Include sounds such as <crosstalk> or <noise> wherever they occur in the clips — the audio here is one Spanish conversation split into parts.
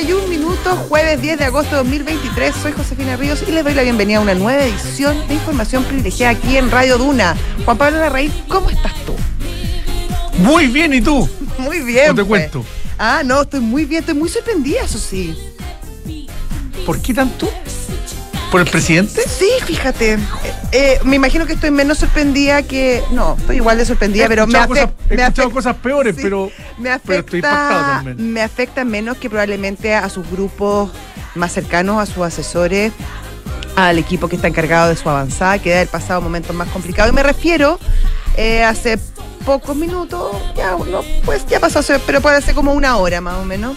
31 minutos, jueves 10 de agosto de 2023. Soy Josefina Ríos y les doy la bienvenida a una nueva edición de Información Privilegiada aquí en Radio Duna. Juan Pablo Larraín, ¿cómo estás tú? Muy bien, ¿y tú? Muy bien. No te pues. cuento. Ah, no, estoy muy bien, estoy muy sorprendida, eso sí. ¿Por qué tanto? ¿Por el presidente? Sí, fíjate. Eh, eh, me imagino que estoy menos sorprendida que. No, estoy igual de sorprendida, He pero me, afe- cosas- he me escuchado cosas peores, sí, pero, me afecta, me afecta menos que probablemente a sus grupos más cercanos, a sus asesores, al equipo que está encargado de su avanzada, que debe haber pasado momentos más complicados. Y me refiero eh, hace pocos minutos, ya, no, pues ya pasó, pero puede ser como una hora más o menos.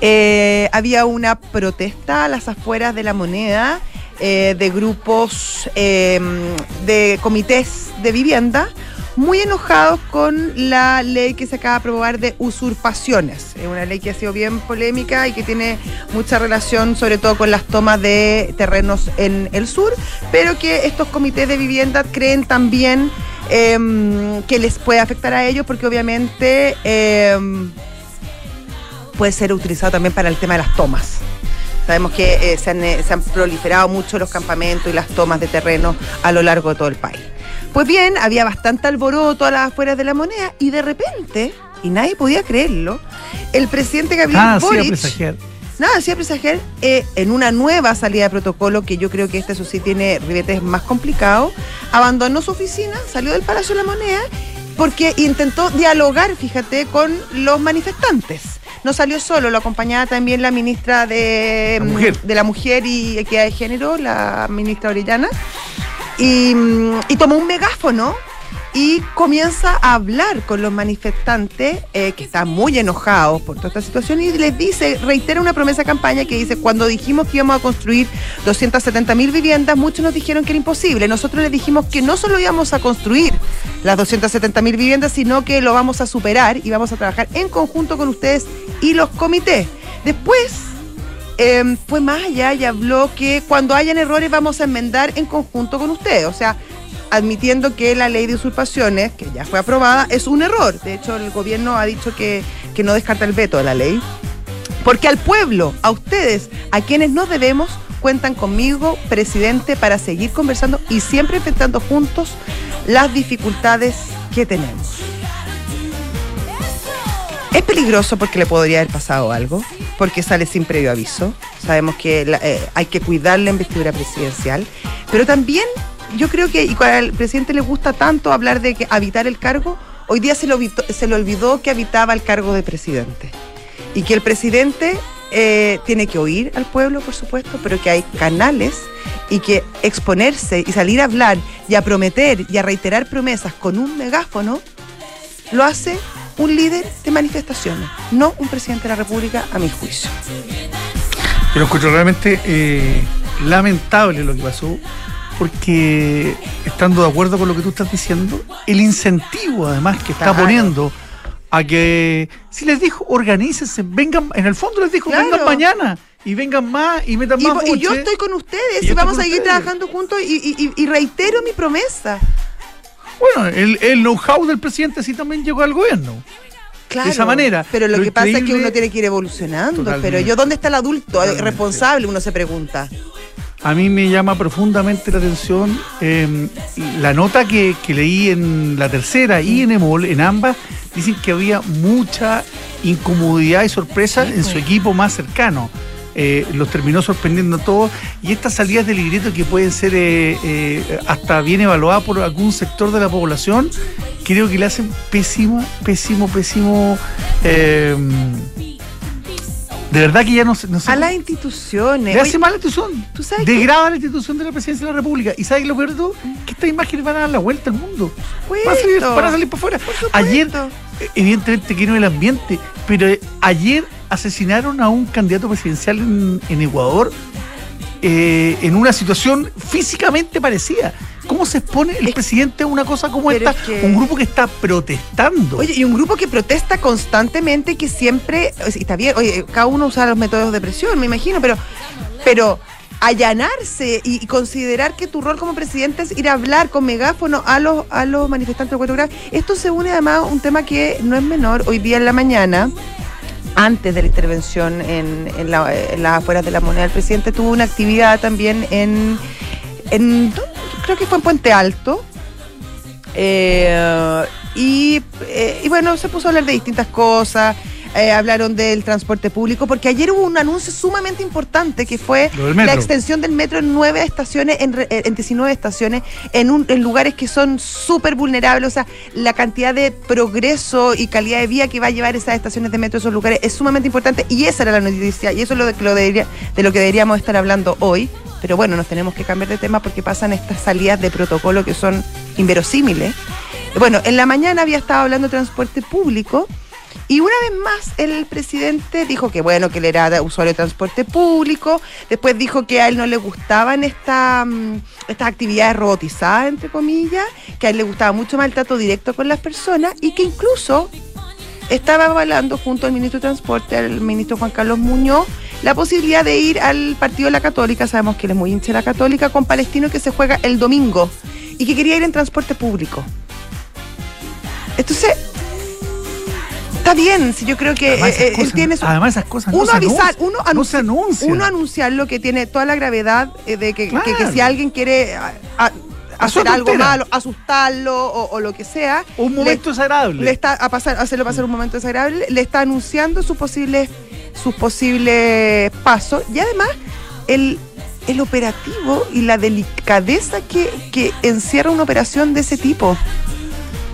Eh, había una protesta a las afueras de la moneda eh, de grupos de comités de vivienda muy enojados con la ley que se acaba de aprobar de usurpaciones. Es una ley que ha sido bien polémica y que tiene mucha relación sobre todo con las tomas de terrenos en el sur, pero que estos comités de vivienda creen también em, que les puede afectar a ellos porque obviamente... em, puede ser utilizado también para el tema de las tomas. Sabemos que eh, se, han, eh, se han proliferado mucho los campamentos y las tomas de terreno a lo largo de todo el país. Pues bien, había bastante alboroto a las afueras de la moneda y de repente, y nadie podía creerlo, el presidente Gabriel Ah, sí, Boric presagiar. Nada, hacía presagiar eh, en una nueva salida de protocolo, que yo creo que este, eso sí, tiene ribetes más complicados, abandonó su oficina, salió del Palacio de la Moneda, porque intentó dialogar, fíjate, con los manifestantes. No salió solo, lo acompañaba también la ministra de La mujer. de la Mujer y Equidad de Género, la ministra Orellana, y, mm, y tomó un megáfono y comienza a hablar con los manifestantes eh, que están muy enojados por toda esta situación y les dice, reitera una promesa de campaña que dice, cuando dijimos que íbamos a construir 270 mil viviendas, muchos nos dijeron que era imposible. Nosotros les dijimos que no solo íbamos a construir las 270 mil viviendas, sino que lo vamos a superar y vamos a trabajar en conjunto con ustedes y los comités. Después eh, fue más allá y habló que cuando hayan errores vamos a enmendar en conjunto con ustedes. O sea, admitiendo que la ley de usurpaciones, que ya fue aprobada, es un error. De hecho, el gobierno ha dicho que, que no descarta el veto de la ley. Porque al pueblo, a ustedes, a quienes nos debemos, cuentan conmigo, presidente, para seguir conversando y siempre enfrentando juntos las dificultades que tenemos. Es peligroso porque le podría haber pasado algo, porque sale sin previo aviso. Sabemos que eh, hay que cuidar la investidura presidencial, pero también yo creo que, y al presidente le gusta tanto hablar de que habitar el cargo, hoy día se le olvidó, se le olvidó que habitaba el cargo de presidente. Y que el presidente eh, tiene que oír al pueblo, por supuesto, pero que hay canales y que exponerse y salir a hablar y a prometer y a reiterar promesas con un megáfono lo hace un líder de manifestaciones, no un presidente de la República, a mi juicio. Yo lo encuentro realmente eh, lamentable lo que pasó, porque estando de acuerdo con lo que tú estás diciendo, el incentivo además que está Claro. poniendo a que, si les dijo, organícense, vengan, en el fondo les dijo, Claro. vengan mañana y vengan más y metan Y, más y yo buche. estoy con ustedes Y y, yo vamos a seguir ustedes. trabajando juntos y, y- y- y reitero mi promesa. Bueno, el, el know-how del presidente sí también llegó al gobierno. Claro, esa manera. Pero lo, Lo que pasa es que uno tiene que ir evolucionando. Totalmente. Pero yo, ¿dónde está el adulto Totalmente. responsable? Uno se pregunta. A mí me llama profundamente la atención eh, la nota que, que leí en la tercera y en Emol, en ambas, dicen que había mucha incomodidad y sorpresa en su equipo más cercano. Eh, los terminó sorprendiendo a todos y estas salidas de libreto que pueden ser eh, eh, hasta bien evaluadas por algún sector de la población, creo que le hacen pésimo, pésimo, pésimo. eh, de verdad que ya no, sé- no sé A las instituciones. le hace Oye, mal la institución. ¿tú sabes? Degrada la institución de la presidencia de la República. ¿Y sabes lo peor de todo? Que estas imágenes van a dar la vuelta al mundo. Van a salir, van a salir para afuera. Ayer, evidentemente que no el ambiente, pero ayer asesinaron a un candidato presidencial en, en Ecuador eh, en una situación físicamente parecida. ¿Cómo se expone el Es- presidente a una cosa como pero esta? es que- Un grupo que está protestando. Oye, y un grupo que protesta constantemente, que siempre, está bien, oye, cada uno usa los métodos de presión, me imagino, pero, pero allanarse y, considerar que tu rol como presidente es ir a hablar con megáfono a los, a los manifestantes de Cuatro Grados, esto se une además a un tema que no es menor. Hoy día en la mañana, antes de la intervención en, en, la, las afueras de la moneda, el presidente tuvo una actividad también en, en creo que fue en Puente Alto. Eh, eh, y bueno, se puso a hablar de distintas cosas. Eh, hablaron del transporte público, porque ayer hubo un anuncio sumamente importante que fue la extensión del metro en nueve estaciones, en, en 19 estaciones, en, un, en lugares que son súper vulnerables. O sea, la cantidad de progreso y calidad de vida que va a llevar esas estaciones de metro a esos lugares es sumamente importante y esa era la noticia y eso es lo de, lo de, de lo que deberíamos estar hablando hoy. Pero bueno, nos tenemos que cambiar de tema porque pasan estas salidas de protocolo que son inverosímiles. Bueno, en la mañana había estado hablando de transporte público y una vez más el presidente dijo que bueno, que él era usuario de transporte público, después dijo que a él no le gustaban esta, mm, estas actividades robotizadas, entre comillas, que a él le gustaba mucho más el trato directo con las personas y que incluso estaba avalando junto al ministro de Transporte, al ministro Juan Carlos Muñoz, la posibilidad de ir al partido de la Católica, sabemos que él es muy hincha de la Católica, con Palestino que se juega el domingo y que quería ir en transporte público. Entonces, Está bien, si yo creo que además, eh, cosas, él tiene su, además esas cosas uno no, se avisar, anuncian, uno, no anunci- se anuncia. uno anunciar lo que tiene toda la gravedad eh, de que, Claro. que- que si alguien quiere a- a- hacer algo malo, asustarlo o, o lo que sea, un le- momento desagradable. le está a pasar, hacerlo pasar un momento desagradable, le está anunciando sus posibles, sus posibles pasos y además el, el operativo y la delicadeza que, que encierra una operación de ese tipo.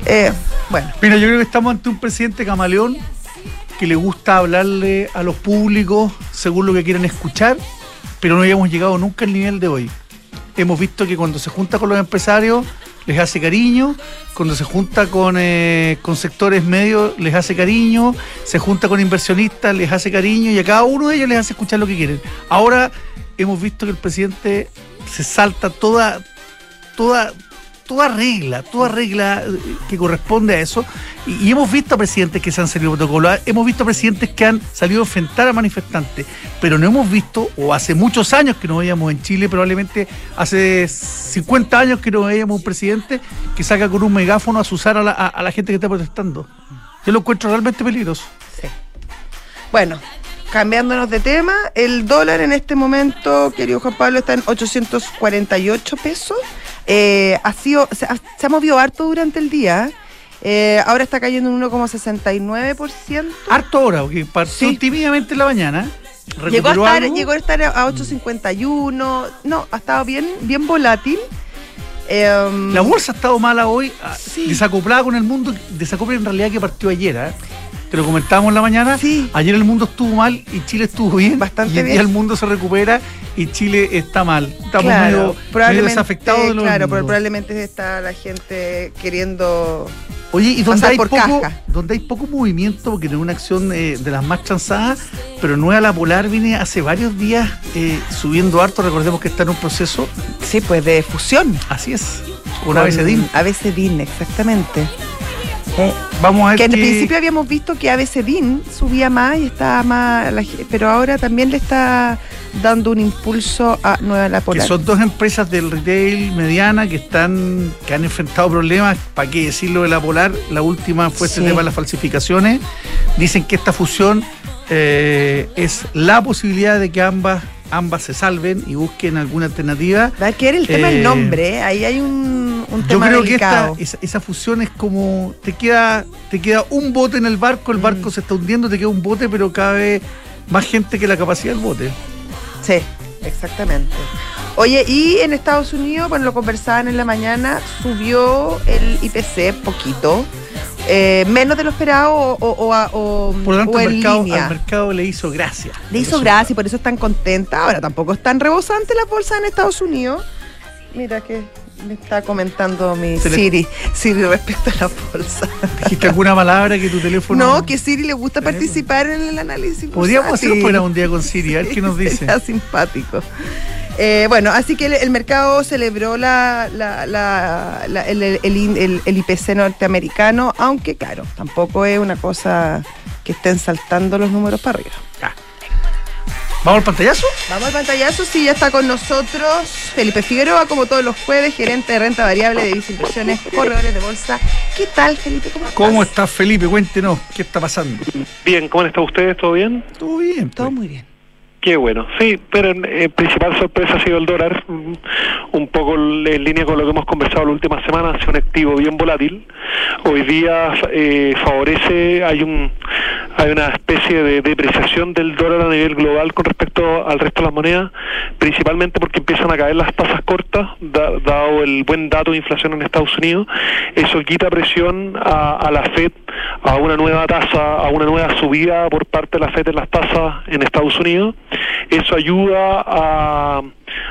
Eh, bueno, Mira, yo creo que estamos ante un presidente camaleón que le gusta hablarle a los públicos según lo que quieren escuchar, pero no habíamos llegado nunca al nivel de hoy. Hemos visto que cuando se junta con los empresarios les hace cariño, cuando se junta con, eh, con sectores medios les hace cariño, se junta con inversionistas les hace cariño y a cada uno de ellos les hace escuchar lo que quieren. Ahora hemos visto que el presidente se salta toda, toda, toda regla, toda regla eh, que corresponde a eso. Y, hemos visto a presidentes que se han salido de protocolo, hemos visto a presidentes que han salido a enfrentar a manifestantes, pero no hemos visto, o hace muchos años que no veíamos en Chile, probablemente hace 50 años que no veíamos un presidente que saca con un megáfono a asusar a la, a la gente que está protestando. Yo lo encuentro realmente peligroso. Sí. Bueno, cambiándonos de tema, el dólar en este momento, querido Juan Pablo, está en 848 pesos. Eh, ha sido, se, ha, se ha movido harto durante el día. Eh, ahora está cayendo en 1,69%. Harto hora, porque partió Sí. tímidamente en la mañana. Llegó a, estar, algo. llegó a estar a 8.51. No, ha estado bien, bien volátil. Em, La bolsa ha estado mala hoy, ah, Sí. desacoplada con el mundo, desacopla en realidad que partió ayer, ¿eh? Te lo comentábamos en la mañana. Sí. Ayer el mundo estuvo mal y Chile estuvo bien. Bastante y día bien. el mundo se recupera y Chile está mal. Estamos claro, medio, desafectados de lo Claro, pero probablemente está la gente queriendo. Oye, y donde pasar hay, por poco, caja. donde hay poco movimiento, porque es una acción eh, de las más transadas, pero Nueva La Polar viene hace varios días eh, subiendo harto. Recordemos que está en un proceso. Sí, pues de fusión. Así es. Con ABCDIN. ABCDIN, exactamente. Eh, Vamos a ver que en qué- principio habíamos visto que ABCDIN subía más y estaba más, pero ahora también le está dando un impulso a Nueva La que Polar. son dos empresas del retail mediana que están que han enfrentado problemas, para qué decirlo de la Polar, la última fue este Sí. tema de las falsificaciones. Dicen que esta fusión eh, es la posibilidad de que ambas ambas se salven y busquen alguna alternativa. Va a quedar el tema del Eh, nombre, ahí hay un, un Yo tema creo que esta, esa, esa fusión es como te queda te queda un bote en el barco, el Mm. barco se está hundiendo, te queda un bote, pero cabe más gente que la capacidad del bote. Sí, exactamente. Oye, y en Estados Unidos, bueno, lo conversaban en la mañana, subió el IPC poquito, eh, menos de lo esperado o, o- o Por lo tanto, o mercado, línea. al mercado le hizo gracia. Le hizo gracia y por eso están contentas. Ahora tampoco están rebosantes las bolsas en Estados Unidos. Mira que me está comentando mi le- Siri, Siri respecto a la bolsa. ¿Dijiste alguna palabra que tu teléfono.? No, que Siri le gusta participar en el análisis. Podríamos hacer programa un día con Siri, a ver qué nos dice. Sería simpático. Eh, bueno, así que el, el mercado celebró la, la- la- el IPC norteamericano, aunque claro, tampoco es una cosa que estén saltando los números para arriba. Ah. ¿Vamos al pantallazo? Vamos al pantallazo, sí, ya está con nosotros Felipe Figueroa, como todos los jueves, gerente de renta variable de Visa Inversiones, corredores de bolsa. ¿Qué tal, Felipe? ¿Cómo estás? ¿Cómo estás, Felipe? Cuéntenos, ¿qué está pasando? Bien, ¿cómo están ustedes? ¿Todo bien? Todo bien. Todo pues. muy bien. Qué bueno. Sí, pero eh, principal sorpresa ha sido el dólar, mm, un poco en línea con lo que hemos conversado la última semana, ha sido un activo bien volátil. Hoy día eh, favorece, hay un hay una especie de depreciación del dólar a nivel global con respecto al resto de las monedas, principalmente porque empiezan a caer las tasas cortas, da- dado el buen dato de inflación en Estados Unidos. Eso quita presión a, a la Fed a una nueva tasa, a una nueva subida por parte de la Fed en las tasas en Estados Unidos. Eso ayuda a,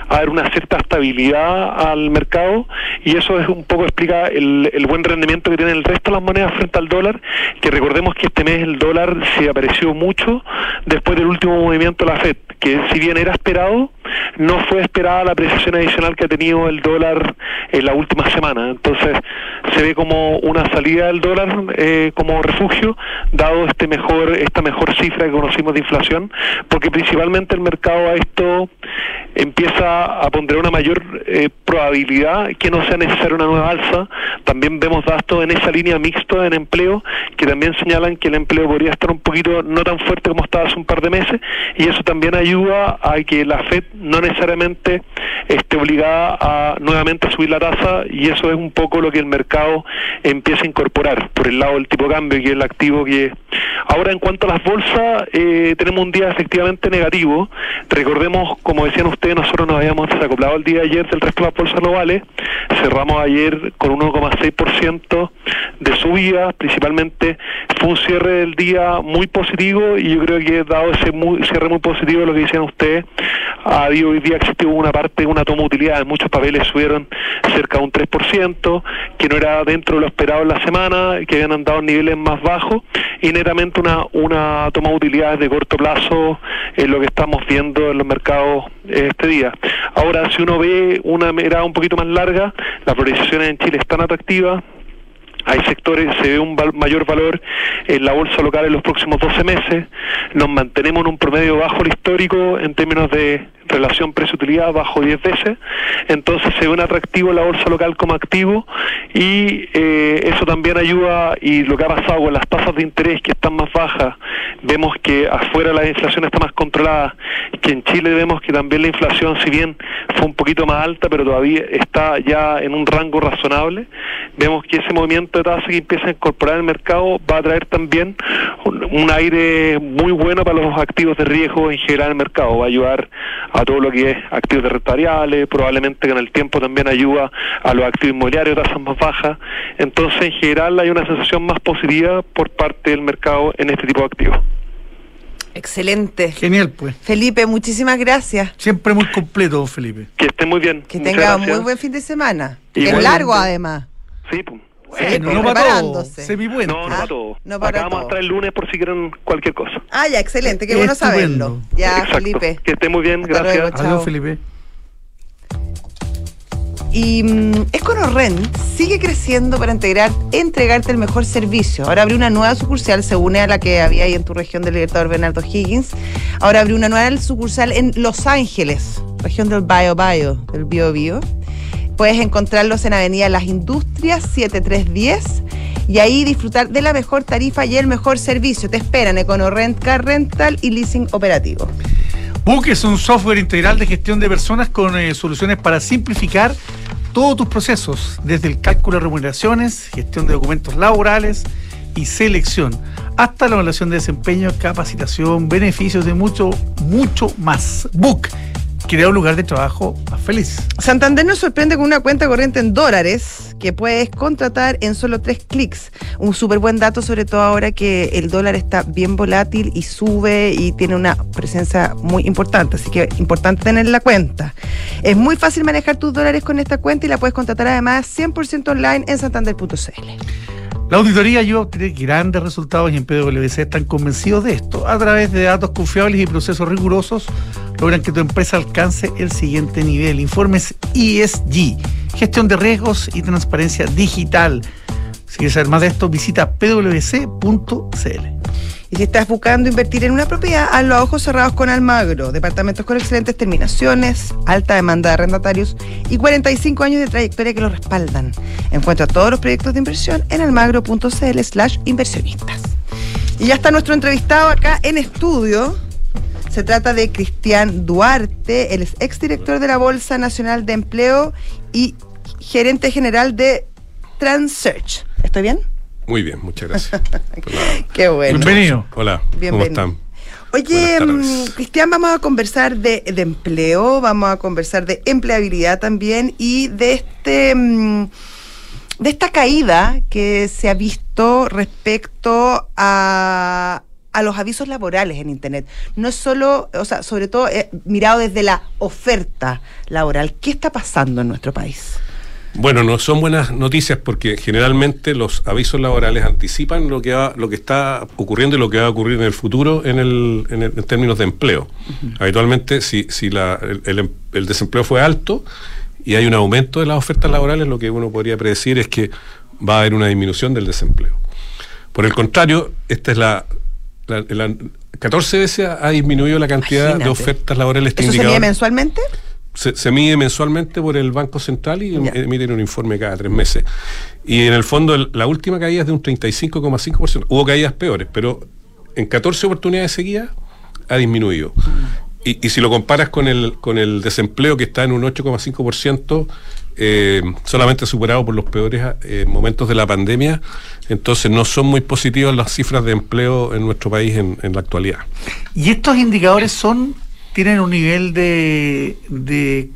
a dar una cierta estabilidad al mercado y eso es un poco explica el, el buen rendimiento que tiene el resto de las monedas frente al dólar, que recordemos que este mes el dólar se apreció mucho después del último movimiento de la Fed, que si bien era esperado, no fue esperada la apreciación adicional que ha tenido el dólar en la última semana. Entonces se ve como una salida del dólar eh, como refugio, dado este mejor esta mejor cifra que conocimos de inflación, porque principalmente el mercado a esto empieza a poner una mayor eh, probabilidad que no sea necesaria una nueva alza. También vemos datos en esa línea mixto en empleo que también señalan que el empleo podría estar un poquito no tan fuerte como estaba hace un par de meses y eso también ayuda a que la Fed no necesariamente esté obligada a nuevamente subir la tasa y eso es un poco lo que el mercado empieza a incorporar por el lado del tipo de cambio que es el activo que ahora en cuanto a las bolsas eh, tenemos un día efectivamente negativo recordemos como decían ustedes nosotros nos habíamos desacoplado el día de ayer del resto de las bolsas globales cerramos ayer con 1,6% de subida principalmente fue un cierre del día muy positivo y yo creo que dado ese muy- cierre muy positivo lo que decían ustedes ha habido hoy día existido una parte, una toma de utilidad, muchos papeles subieron cerca de un 3%, que no era dentro de lo esperado en la semana, que habían andado en niveles más bajos, y netamente una, una toma de utilidades de corto plazo en lo que estamos viendo en los mercados este día. Ahora, si uno ve una mirada un poquito más larga, las valorizaciones en Chile están atractivas, hay sectores, se ve un mayor valor en la bolsa local en los próximos 12 meses, nos mantenemos en un promedio bajo el histórico en términos de relación precio-utilidad bajo 10 veces, entonces se ve un atractivo la bolsa local como activo y eh, eso también ayuda y lo que ha pasado con las tasas de interés que están más bajas, vemos que afuera la inflación está más controlada, que en Chile vemos que también la inflación si bien fue un poquito más alta pero todavía está ya en un rango razonable, vemos que ese movimiento de tasa que empieza a incorporar el mercado va a traer también un, un aire muy bueno para los activos de riesgo en general en el mercado, va a ayudar a todo lo que es activos de renta variable, probablemente que en el tiempo también ayuda a los activos inmobiliarios de tasas más bajas. Entonces, en general, hay una sensación más positiva por parte del mercado en este tipo de activos. Excelente. Genial, pues. Felipe, muchísimas gracias. Siempre muy completo, Felipe. Que estén muy bien. Que Muchas tenga gracias. muy buen fin de semana. Que es largo, además. Sí, pues. Bueno, no para todo. No, no Ah, para todo. no para Acá vamos a estar el lunes por si quieren cualquier cosa. Ah, ya, excelente. Qué bueno saberlo. Ya, Exacto. Felipe. Que estén muy bien, Hasta gracias. luego. Chao. Adiós, Felipe. Y mm, EconoRent sigue creciendo para integrar, entregarte el mejor servicio. Ahora abrió una nueva sucursal, se une a la que había ahí en tu región del Libertador Bernardo Higgins. Ahora abrió una nueva sucursal en Los Ángeles, región del Bio Bio, del Bio Bio. Puedes encontrarlos en Avenida Las Industrias 7310 y ahí disfrutar de la mejor tarifa y el mejor servicio. Te esperan EconoRent, Car Rental y Leasing Operativo. Book es un software integral de gestión de personas con eh, soluciones para simplificar todos tus procesos, desde el cálculo de remuneraciones, gestión de documentos laborales y selección, hasta la evaluación de desempeño, capacitación, beneficios y mucho, mucho más. Book crea un lugar de trabajo más feliz. Santander nos sorprende con una cuenta corriente en dólares que puedes contratar en solo tres clics. Un súper buen dato, sobre todo ahora que el dólar está bien volátil y sube y tiene una presencia muy importante. Así que importante tener la cuenta. Es muy fácil manejar tus dólares con esta cuenta y la puedes contratar además 100% online en santander.cl. La auditoría ayuda a obtener grandes resultados y en PwC están convencidos de esto. A través de datos confiables y procesos rigurosos, logran que tu empresa alcance el siguiente nivel. Informes ESG, gestión de riesgos y transparencia digital. Si quieres saber más de esto, visita pwc.cl. Y si estás buscando invertir en una propiedad, hazlo a ojos cerrados con Almagro. Departamentos con excelentes terminaciones, alta demanda de arrendatarios y 45 años de trayectoria que lo respaldan. Encuentra todos los proyectos de inversión en almagro.cl slash inversionistas. Y ya está nuestro entrevistado acá en estudio. Se trata de Cristian Duarte, el exdirector de la Bolsa Nacional de Empleo y gerente general de TransSearch. ¿Estoy bien? Muy bien, muchas gracias. <laughs> Qué bueno. Bienvenido. Hola, Bienvenido. ¿cómo están? Oye, mm, Cristian, vamos a conversar de, de empleo, vamos a conversar de empleabilidad también y de este mm, de esta caída que se ha visto respecto a, a los avisos laborales en Internet. No es solo, o sea, sobre todo eh, mirado desde la oferta laboral. ¿Qué está pasando en nuestro país? Bueno, no son buenas noticias porque generalmente los avisos laborales anticipan lo que va, lo que está ocurriendo y lo que va a ocurrir en el futuro en, el, en, el- en términos de empleo. Habitualmente, si, si la- el, em- el desempleo fue alto y hay un aumento de las ofertas laborales, lo que uno podría predecir es que va a haber una disminución del desempleo. Por el contrario, esta es la, la- la- 14 veces ha disminuido la cantidad Imagínate. de ofertas laborales. ¿Eso se mide indicador- mensualmente? se, se mide mensualmente por el Banco Central y Ya. emiten un informe cada tres meses. Y en el fondo, el- la última caída es de un 35,5%. Hubo caídas peores, pero en 14 oportunidades seguidas ha disminuido. Y, y si lo comparas con el, con el desempleo que está en un 8,5%, eh, solamente superado por los peores eh, momentos de la pandemia, entonces no son muy positivas las cifras de empleo en nuestro país en, en la actualidad. Y estos indicadores son, tienen un nivel de, de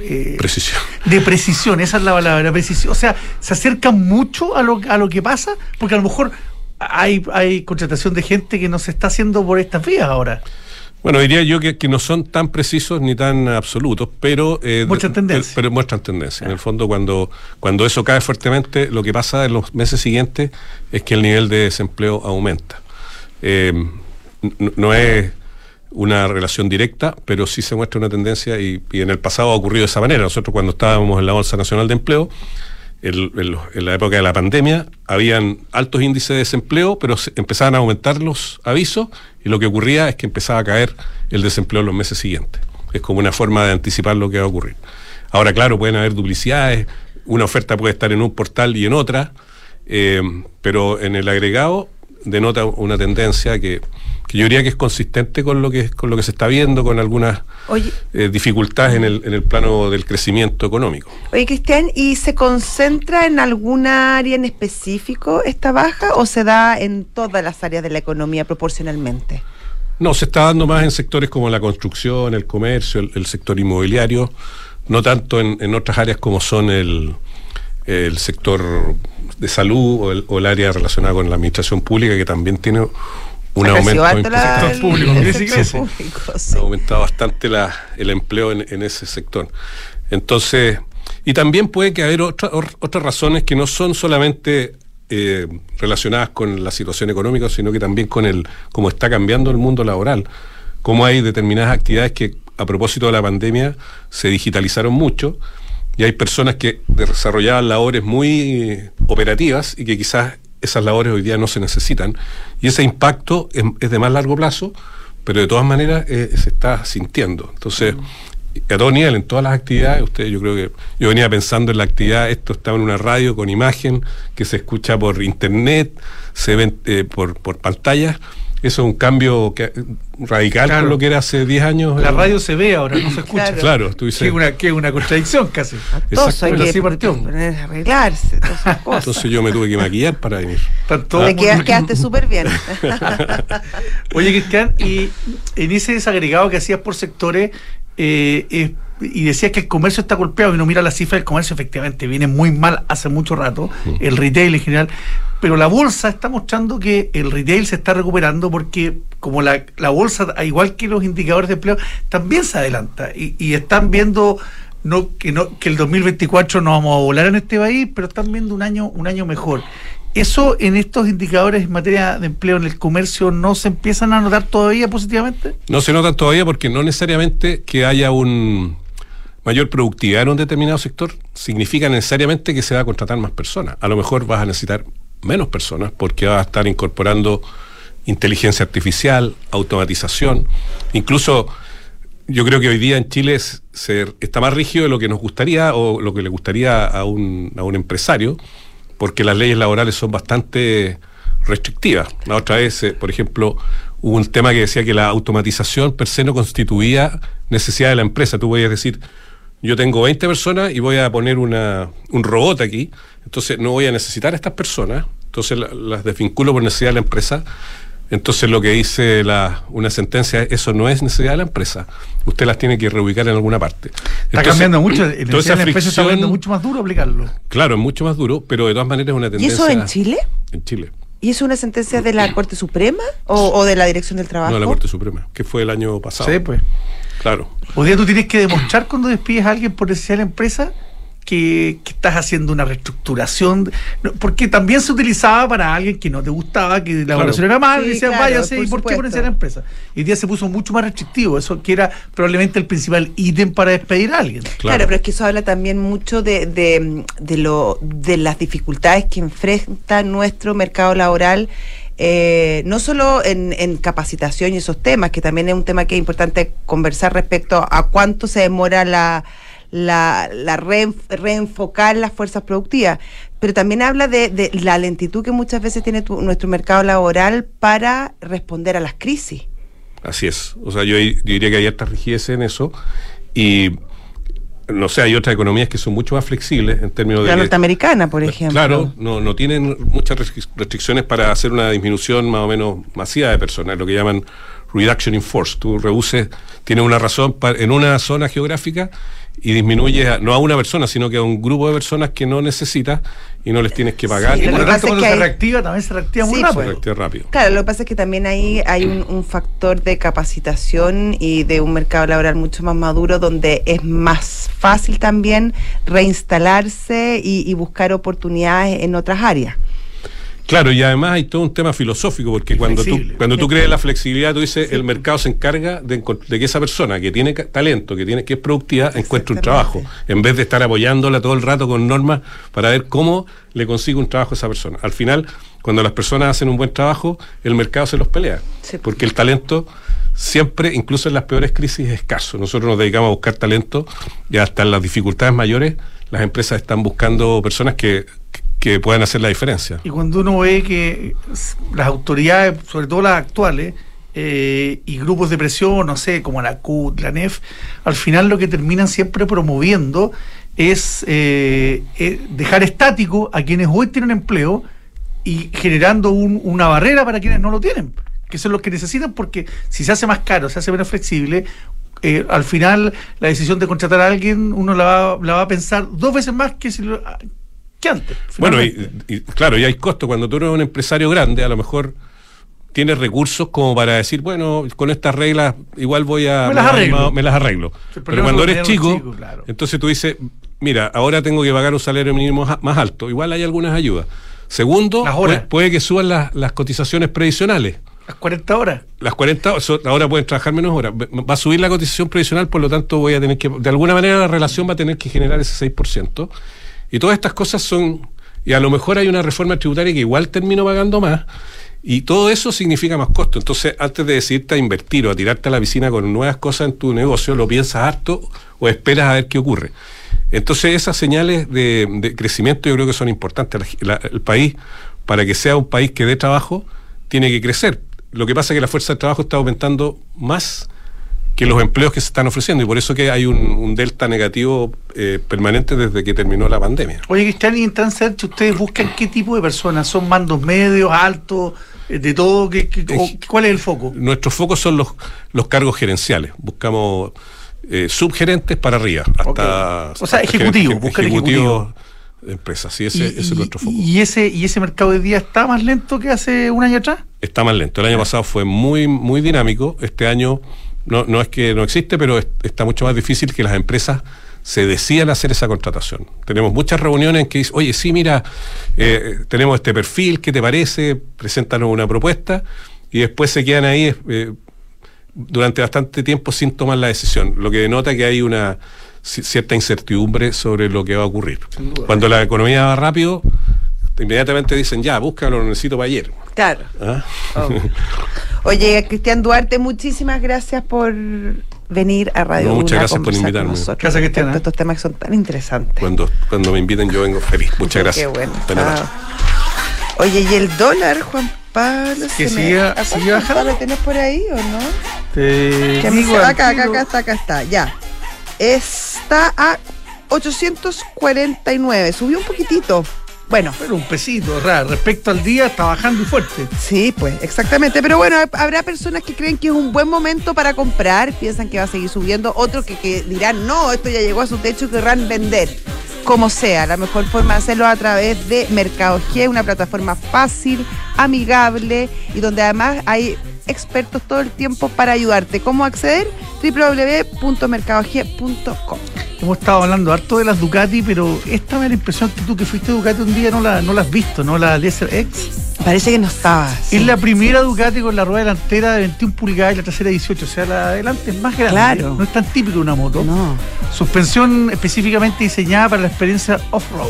eh, Precisión. de precisión, esa es la palabra, precisión. O sea, se acercan mucho a lo, a lo que pasa, porque a lo mejor hay, hay contratación de gente que no se está haciendo por estas vías ahora. Bueno, diría yo que, que no son tan precisos ni tan absolutos, pero... eh, Muestran de- tendencia. Pero muestran tendencia. En el fondo, cuando, cuando eso cae fuertemente, lo que pasa en los meses siguientes es que el nivel de desempleo aumenta. Eh, no es una relación directa, pero sí se muestra una tendencia y, y en el pasado ha ocurrido de esa manera. Nosotros cuando estábamos en la Bolsa Nacional de Empleo, en, la época de la pandemia, habían altos índices de desempleo, pero empezaban a aumentar los avisos y lo que ocurría es que empezaba a caer el desempleo en los meses siguientes. Es como una forma de anticipar lo que va a ocurrir. Ahora, claro, pueden haber duplicidades, una oferta puede estar en un portal y en otra, eh, pero en el agregado denota una tendencia que, que yo diría que es consistente con lo que, con lo que se está viendo, con algunas Oye, eh, dificultades en el, en el plano del crecimiento económico. Oye, Cristian, ¿y se concentra en alguna área en específico esta baja o se da en todas las áreas de la economía proporcionalmente? No, se está dando más en sectores como la construcción, el comercio, el, el sector inmobiliario, no tanto en, en otras áreas como son el, el sector de salud o el, o el área relacionada con la administración pública, que también tiene un aumento la- público, el ¿qué se sector público, sí. ha aumentado bastante la, el empleo en, en ese sector. Entonces, y también puede que haber otra- or- otras razones que no son solamente eh, relacionadas con la situación económica, sino que también con el cómo está cambiando el mundo laboral. Cómo hay determinadas actividades que a propósito de la pandemia se digitalizaron mucho y hay personas que desarrollaban labores muy eh, operativas y que quizás esas labores hoy día no se necesitan. Y ese impacto es, de más largo plazo, pero de todas maneras eh, se está sintiendo. Entonces, a todo nivel, en todas las actividades, usted, yo creo que yo venía pensando en la actividad, esto estaba en una radio con imagen que se escucha por internet, se ven eh, por, por pantallas. Eso es un cambio que, radical Claro. con lo que era hace 10 años. La eh, radio se ve ahora, no se escucha. Claro. Claro, tú dices. Que es una, que una contradicción casi. Todos hay Pero que poner arreglarse, todas esas <laughs> cosas. Entonces yo me tuve que maquillar para venir. Tanto- Te queda- quedaste súper bien. <laughs> Oye, Cristian, y en ese desagregado que hacías por sectores, eh, eh, y decías que el comercio está golpeado, y no mira la cifra del comercio, efectivamente, viene muy mal hace mucho rato, el retail en general, pero la bolsa está mostrando que el retail se está recuperando porque como la, la bolsa, al igual que los indicadores de empleo, también se adelanta y, y están viendo no que no que el 2024 no vamos a volar en este país, pero están viendo un año un año mejor. ¿Eso en estos indicadores en materia de empleo en el comercio no se empiezan a notar todavía positivamente? No se nota todavía porque no necesariamente que haya un mayor productividad en un determinado sector significa necesariamente que se va a contratar más personas. A lo mejor vas a necesitar menos personas porque vas a estar incorporando inteligencia artificial, automatización, incluso yo creo que hoy día en Chile se, está más rígido de lo que nos gustaría o lo que le gustaría a un, a un empresario, porque las leyes laborales son bastante restrictivas. La otra vez, eh, por ejemplo, hubo un tema que decía que la automatización per se no constituía necesidad de la empresa. Tú podías decir, yo tengo 20 personas y voy a poner una, un robot aquí, entonces no voy a necesitar a estas personas, entonces las desvinculo por necesidad de la empresa. Entonces lo que dice la, una sentencia es eso no es necesidad de la empresa. Usted las tiene que reubicar en alguna parte. Está cambiando mucho, en la empresa está cambiando mucho más duro aplicarlo. Claro, es mucho más duro, pero de todas maneras es una tendencia. ¿Y eso en Chile? En Chile. ¿Y es una sentencia de la Corte Suprema o, de la Dirección del Trabajo? No, de la Corte Suprema, que fue el año pasado. Sí, pues. Claro. O día tú tienes que demostrar cuando despides a alguien por necesidad de la empresa que, estás haciendo una reestructuración, porque también se utilizaba para alguien que no te gustaba, que la evaluación era mal, y decían, váyase, ¿y por qué por necesidad de la empresa? Y día se puso mucho más restrictivo, eso que era probablemente el principal ítem para despedir a alguien. Claro, pero es que eso habla también mucho de, de, de, lo, de las dificultades que enfrenta nuestro mercado laboral eh, no solo en, capacitación y esos temas, que también es un tema que es importante conversar respecto a cuánto se demora la, la, la reenfocar las fuerzas productivas, pero también habla de, la lentitud que muchas veces tiene nuestro mercado laboral para responder a las crisis. Así es, o sea, yo, diría que hay harta rigidez en eso y no sé, hay otras economías que son mucho más flexibles en términos de... La norteamericana, por ejemplo. Claro, no, no tienen muchas restricciones para hacer una disminución más o menos masiva de personas, lo que llaman reduction in force. Tú reduces, tienes una razón en una zona geográfica y disminuye no a una persona, sino que a un grupo de personas que no necesita y no les tienes que pagar. y por lo tanto, cuando se reactiva, también se reactiva muy rápido. Se reactiva rápido. Claro, lo que pasa es que también ahí hay un, factor de capacitación y de un mercado laboral mucho más maduro donde es más fácil también reinstalarse y buscar oportunidades en otras áreas. Claro, y además hay todo un tema filosófico, porque cuando tú, cuando tú crees la flexibilidad, tú dices, el mercado se encarga de, que esa persona que tiene talento, que tiene que es productiva, encuentre un trabajo, en vez de estar apoyándola todo el rato con normas para ver cómo le consigue un trabajo a esa persona. Al final, cuando las personas hacen un buen trabajo, el mercado se los pelea, porque el talento siempre, incluso en las peores crisis, es escaso. Nosotros nos dedicamos a buscar talento y hasta en las dificultades mayores, las empresas están buscando personas que que puedan hacer la diferencia. Y cuando uno ve que las autoridades, sobre todo las actuales, eh, y grupos de presión, no sé, como la CUT, la NEF, al final lo que terminan siempre promoviendo es eh, eh, dejar estático a quienes hoy tienen empleo y generando una barrera para quienes no lo tienen, que son los que necesitan, porque si se hace más caro, se hace menos flexible, al final la decisión de contratar a alguien uno la va, la va a pensar dos veces más que si lo, que antes. Bueno, y, claro, y hay costos. Cuando tú eres un empresario grande, a lo mejor tienes recursos como para decir, bueno, con estas reglas igual voy a... Me las arreglo. Me, las arreglo. Pero cuando eres chico, entonces tú dices, mira, ahora tengo que pagar un salario mínimo más alto. Igual hay algunas ayudas. Segundo, puede, que suban las, cotizaciones previsionales. Las 40 horas. Las 40 horas, ahora pueden trabajar menos horas. Va a subir la cotización previsional, por lo tanto voy a tener que, de alguna manera la relación va a tener que generar ese 6%. Y todas estas cosas son, y a lo mejor hay una reforma tributaria que igual termino pagando más, y todo eso significa más costo. Entonces, antes de decidirte a invertir o a tirarte a la piscina con nuevas cosas en tu negocio, lo piensas harto o esperas a ver qué ocurre. Entonces, esas señales de, crecimiento yo creo que son importantes. el país, para que sea un país que dé trabajo, tiene que crecer. Lo que pasa es que la fuerza de trabajo está aumentando más que los empleos que se están ofreciendo y por eso que hay un, delta negativo eh, permanente desde que terminó la pandemia. Oye, Cristian, y en Transearch ustedes buscan qué tipo de personas, son mandos medios, altos, eh, de todo, ¿qué, cuál es el foco? Nuestros focos son los, los cargos gerenciales, buscamos eh, subgerentes para arriba, hasta... O sea, ejecutivos, buscan ejecutivos. De empresas, sí, ese, es nuestro foco. ¿y ese, ¿Y ese mercado de día está más lento que hace un año atrás? Está más lento. El año pasado fue muy, muy dinámico. Este año no, no es que no existe, pero está mucho más difícil que las empresas se decidan hacer esa contratación. Tenemos muchas reuniones en que dicen, oye, sí, mira, eh, tenemos este perfil, ¿qué te parece? Preséntanos una propuesta y después se quedan ahí eh, durante bastante tiempo sin tomar la decisión, lo que denota que hay una cierta incertidumbre sobre lo que va a ocurrir. Cuando la economía va rápido, inmediatamente dicen, ya, búscalo, lo necesito para ayer. Claro. ¿Ah? obvio. <laughs> Oye, Cristian Duarte, muchísimas gracias por venir a Radio No, muchas Una gracias por invitarme. Gracias, ¿eh? Estos temas que son tan interesantes. Cuando, cuando me inviten yo vengo feliz. Muchas gracias. Qué bueno. Oye, ¿y el dólar, Juan Pablo? Que se me- siga- ¿A cuánto sigue bajando? ¿Lo tenés por ahí o no? Te Que digo acá, acá, acá está, acá está, ya. Está a 849, subió un poquitito. Bueno, Pero un pesito, ra, respecto al día está bajando y fuerte. sí, pues, exactamente. Pero bueno, habrá personas que creen que es un buen momento para comprar, piensan que va a seguir subiendo, otros que, que dirán, no, esto ya llegó a su techo y querrán vender. Como sea, la mejor forma de hacerlo es a través de Mercado G, una plataforma fácil, amigable y donde además hay expertos todo el tiempo para ayudarte. ¿Cómo acceder? www.mercadog.com. Hemos estado hablando harto de las Ducati, pero esta me da la impresión que tú que fuiste a Ducati un día no la, no la has visto, ¿no? La Desert X. Parece que no estaba. sí. Es la primera Ducati con la rueda delantera de 21 pulgadas y la trasera 18. O sea, la de adelante es más grande. Claro. No es tan típico de una moto. No. Suspensión específicamente diseñada para la experiencia off-road.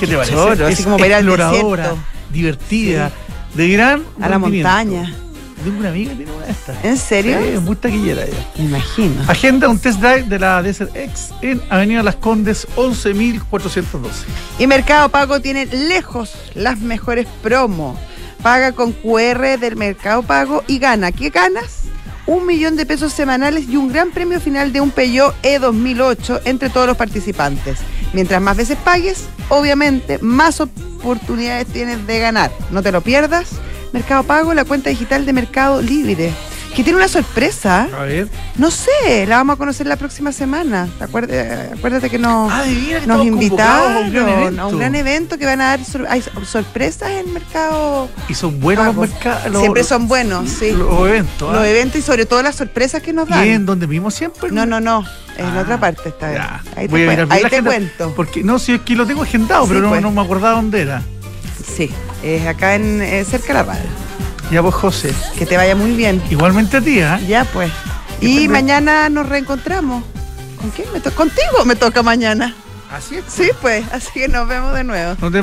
¿Qué te parece? Choro, así es como para ir al exploradora, divertida, de gran A la montaña. Tengo una amiga que tiene una de estas. ¿En serio? Sí, es muy taquillera ella. Me imagino. Agenda un test drive de la Desert X en Avenida Las Condes 11412. Y Mercado Pago tiene lejos las mejores promos. Paga con QR del Mercado Pago y gana. ¿Qué ganas? Un millón de pesos semanales y un gran premio final de un Peugeot E 2008 entre todos los participantes. Mientras más veces pagues, obviamente más oportunidades tienes de ganar. No te lo pierdas. Mercado Pago, la cuenta digital de Mercado Libre. Que tiene una sorpresa. A ver. No sé, la vamos a conocer la próxima semana. ¿Te acuerdas- Acuérdate que. Ah, Nos invitaron a un gran evento. a un gran evento que van a dar sor- hay sor- sorpresas en mercado. Y son buenos los mercados. Siempre son buenos, sí. Los eventos. Los ¿ah? eventos y sobre todo las sorpresas que nos ¿Y en dan. donde vimos siempre? No, no, no. En Ah, otra parte esta vez. ya. Ahí Voy te, a cuen- mirar bien ahí la te agenda, cuento. Porque no, si es que lo tengo agendado, Sí, pero no, pues. no me acordaba dónde era. Sí, es acá en eh, cerca de la radio. Ya pues, José. Que te vaya muy bien. Igualmente a ti, ¿ah? Ya pues. Y mañana nos reencontramos. ¿Con quién? Me to- Contigo me toca mañana. Así es. Sí, pues. Así que nos vemos de nuevo. No te